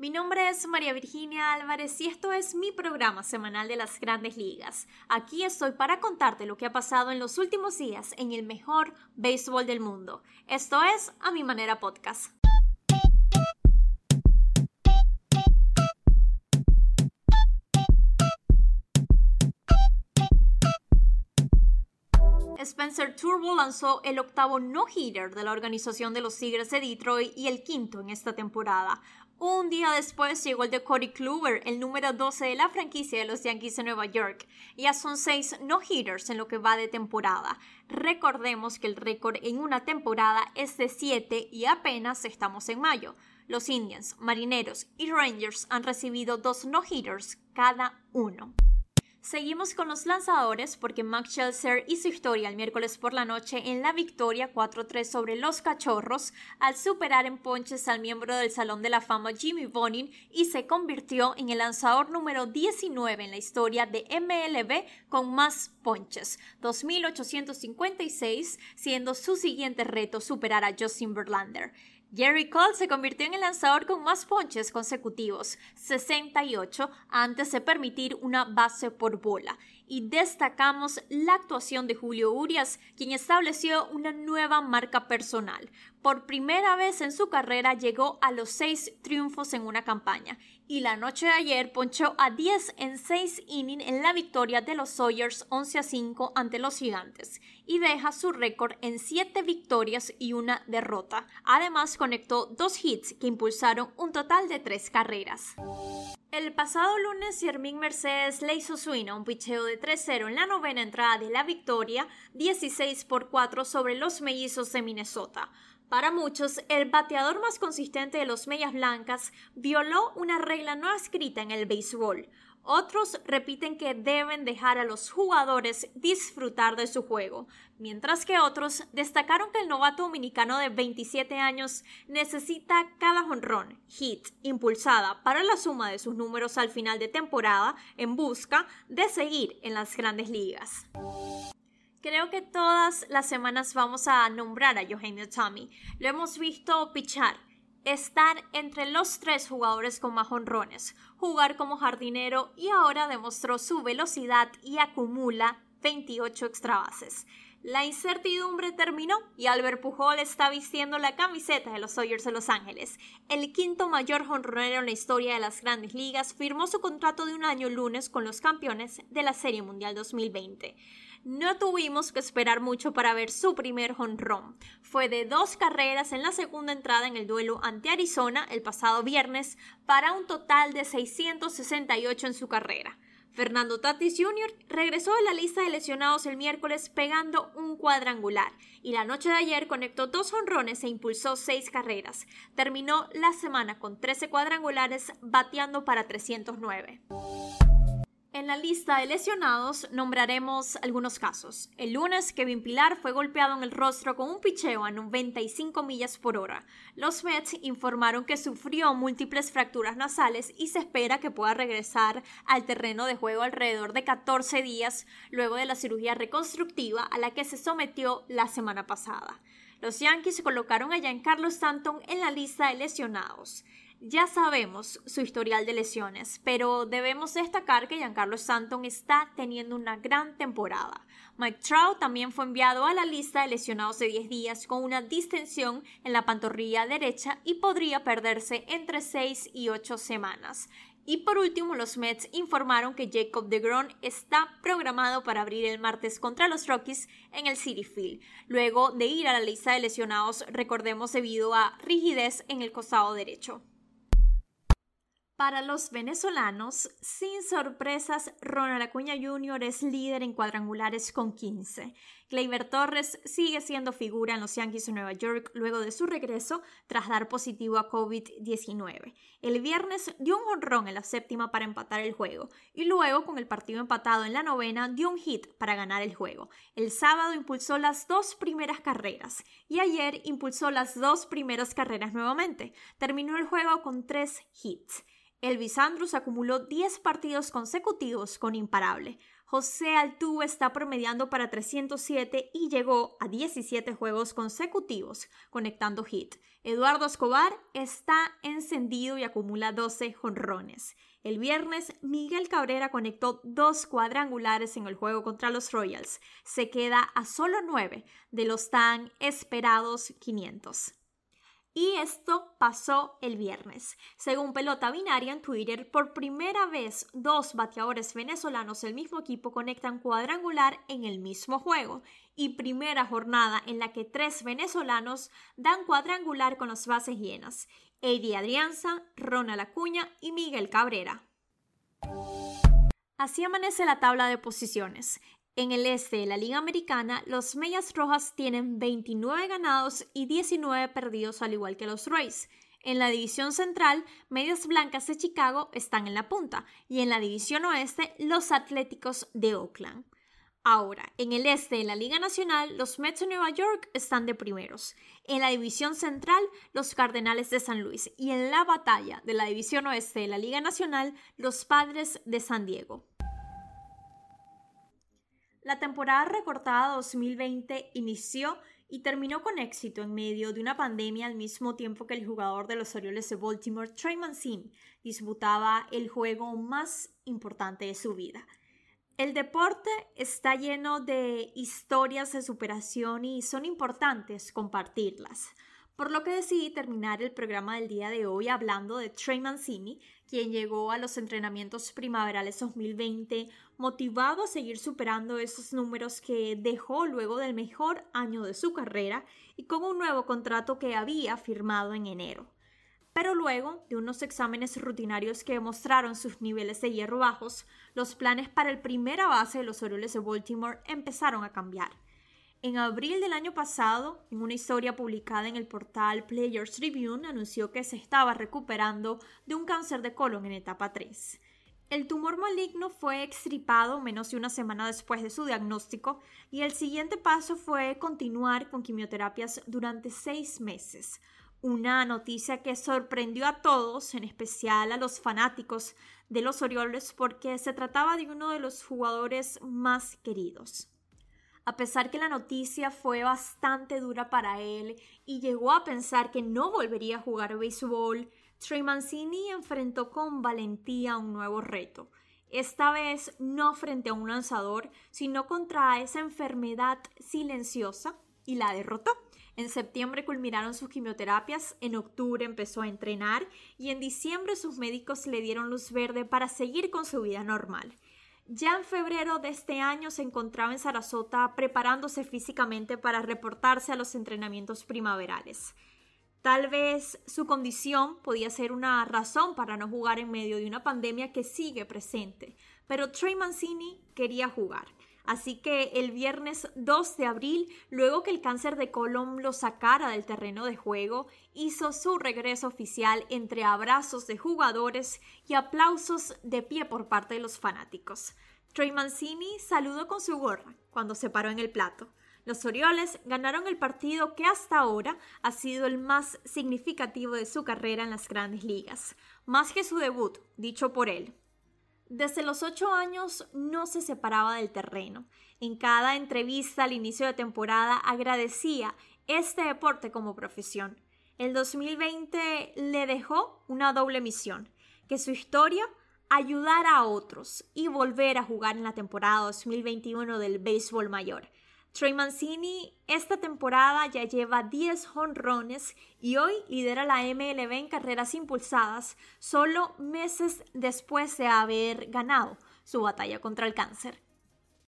Mi nombre es María Virginia Álvarez y esto es mi programa semanal de las grandes ligas. Aquí estoy para contarte lo que ha pasado en los últimos días en el mejor béisbol del mundo. Esto es A Mi Manera Podcast. Spencer Turbo lanzó el octavo no-hitter de la organización de los Tigres de Detroit y el quinto en esta temporada. Un día después llegó el de Cody Kluber, el número 12 de la franquicia de los Yankees de Nueva York. Ya son seis no-hitters en lo que va de temporada. Recordemos que el récord en una temporada es de 7 y apenas estamos en mayo. Los Indians, Marineros y Rangers han recibido dos no-hitters cada uno. Seguimos con los lanzadores porque Max Scherzer hizo historia el miércoles por la noche en la victoria 4-3 sobre los Cachorros al superar en ponches al miembro del Salón de la Fama Jimmy Bonin y se convirtió en el lanzador número 19 en la historia de MLB con más ponches, 2.856, siendo su siguiente reto superar a Justin Verlander. Gary Cole se convirtió en el lanzador con más ponches consecutivos, 68, antes de permitir una base por bola. Y destacamos la actuación de Julio Urias, quien estableció una nueva marca personal. Por primera vez en su carrera llegó a los seis triunfos en una campaña y la noche de ayer ponchó a 10 en 6 innings en la victoria de los Sawyers 11 a 5 ante los Gigantes y deja su récord en 7 victorias y una derrota. Además conectó dos hits que impulsaron un total de 3 carreras. El pasado lunes, Yermín Mercedes le hizo swing a un picheo de 3-0 en la novena entrada de la victoria, 16 por 4 sobre los mellizos de Minnesota. Para muchos, el bateador más consistente de los Medias Blancas violó una regla no escrita en el béisbol. Otros repiten que deben dejar a los jugadores disfrutar de su juego, mientras que otros destacaron que el novato dominicano de 27 años necesita cada jonrón, hit, impulsada para la suma de sus números al final de temporada en busca de seguir en las grandes ligas. Creo que todas las semanas vamos a nombrar a Eugenio Tommy. Lo hemos visto pichar, estar entre los tres jugadores con más honrones, jugar como jardinero y ahora demostró su velocidad y acumula 28 extra bases. La incertidumbre terminó y Albert Pujol está vistiendo la camiseta de los Sawyers de Los Ángeles. El quinto mayor jonronero en la historia de las grandes ligas firmó su contrato de un año lunes con los campeones de la Serie Mundial 2020 no tuvimos que esperar mucho para ver su primer honrón. Fue de dos carreras en la segunda entrada en el duelo ante Arizona el pasado viernes para un total de 668 en su carrera. Fernando Tatis Jr. regresó a la lista de lesionados el miércoles pegando un cuadrangular y la noche de ayer conectó dos honrones e impulsó seis carreras. Terminó la semana con 13 cuadrangulares bateando para 309. En la lista de lesionados nombraremos algunos casos. El lunes, Kevin Pilar fue golpeado en el rostro con un picheo a 95 millas por hora. Los Mets informaron que sufrió múltiples fracturas nasales y se espera que pueda regresar al terreno de juego alrededor de 14 días luego de la cirugía reconstructiva a la que se sometió la semana pasada. Los Yankees colocaron a Giancarlo Stanton en la lista de lesionados. Ya sabemos su historial de lesiones, pero debemos destacar que Giancarlo Stanton está teniendo una gran temporada. Mike Trout también fue enviado a la lista de lesionados de 10 días con una distensión en la pantorrilla derecha y podría perderse entre 6 y 8 semanas. Y por último, los Mets informaron que Jacob DeGrom está programado para abrir el martes contra los Rockies en el City Field, luego de ir a la lista de lesionados, recordemos debido a rigidez en el costado derecho. Para los venezolanos, sin sorpresas, Ronald Acuña Jr. es líder en cuadrangulares con 15. Gleyber Torres sigue siendo figura en los Yankees de Nueva York luego de su regreso tras dar positivo a COVID-19. El viernes dio un honrón en la séptima para empatar el juego y luego con el partido empatado en la novena dio un hit para ganar el juego. El sábado impulsó las dos primeras carreras y ayer impulsó las dos primeras carreras nuevamente. Terminó el juego con tres hits. Elvis Andrus acumuló 10 partidos consecutivos con imparable. José Altuve está promediando para 307 y llegó a 17 juegos consecutivos conectando hit. Eduardo Escobar está encendido y acumula 12 jonrones. El viernes, Miguel Cabrera conectó dos cuadrangulares en el juego contra los Royals. Se queda a solo 9 de los tan esperados 500. Y esto pasó el viernes. Según Pelota Binaria en Twitter, por primera vez dos bateadores venezolanos del mismo equipo conectan cuadrangular en el mismo juego. Y primera jornada en la que tres venezolanos dan cuadrangular con las bases llenas. Eddie Adrianza, Ronald Acuña y Miguel Cabrera. Así amanece la tabla de posiciones. En el este de la Liga Americana, los Medias Rojas tienen 29 ganados y 19 perdidos al igual que los Rays. En la división central, Medias Blancas de Chicago están en la punta y en la división oeste, los Atléticos de Oakland. Ahora, en el este de la Liga Nacional, los Mets de Nueva York están de primeros. En la división central, los Cardenales de San Luis. Y en la batalla de la división oeste de la Liga Nacional, los Padres de San Diego. La temporada recortada 2020 inició y terminó con éxito en medio de una pandemia al mismo tiempo que el jugador de los Orioles de Baltimore, Trey Mancini, disputaba el juego más importante de su vida. El deporte está lleno de historias de superación y son importantes compartirlas por lo que decidí terminar el programa del día de hoy hablando de Trey Mancini, quien llegó a los entrenamientos primaverales 2020 motivado a seguir superando esos números que dejó luego del mejor año de su carrera y con un nuevo contrato que había firmado en enero. Pero luego de unos exámenes rutinarios que mostraron sus niveles de hierro bajos, los planes para el primera base de los Orioles de Baltimore empezaron a cambiar. En abril del año pasado, en una historia publicada en el portal Players Tribune, anunció que se estaba recuperando de un cáncer de colon en etapa 3. El tumor maligno fue extirpado menos de una semana después de su diagnóstico y el siguiente paso fue continuar con quimioterapias durante seis meses. Una noticia que sorprendió a todos, en especial a los fanáticos de los Orioles, porque se trataba de uno de los jugadores más queridos a pesar que la noticia fue bastante dura para él y llegó a pensar que no volvería a jugar béisbol, Trey Mancini enfrentó con valentía un nuevo reto. Esta vez no frente a un lanzador, sino contra esa enfermedad silenciosa y la derrotó. En septiembre culminaron sus quimioterapias, en octubre empezó a entrenar y en diciembre sus médicos le dieron luz verde para seguir con su vida normal. Ya en febrero de este año se encontraba en Sarasota preparándose físicamente para reportarse a los entrenamientos primaverales. Tal vez su condición podía ser una razón para no jugar en medio de una pandemia que sigue presente, pero Trey Mancini quería jugar. Así que el viernes 2 de abril, luego que el cáncer de colon lo sacara del terreno de juego, hizo su regreso oficial entre abrazos de jugadores y aplausos de pie por parte de los fanáticos. Trey Mancini saludó con su gorra cuando se paró en el plato. Los Orioles ganaron el partido que hasta ahora ha sido el más significativo de su carrera en las grandes ligas, más que su debut, dicho por él. Desde los ocho años no se separaba del terreno. En cada entrevista al inicio de temporada agradecía este deporte como profesión. El 2020 le dejó una doble misión, que su historia ayudara a otros y volver a jugar en la temporada 2021 del béisbol mayor. Trey Mancini esta temporada ya lleva 10 honrones y hoy lidera la MLB en carreras impulsadas solo meses después de haber ganado su batalla contra el cáncer.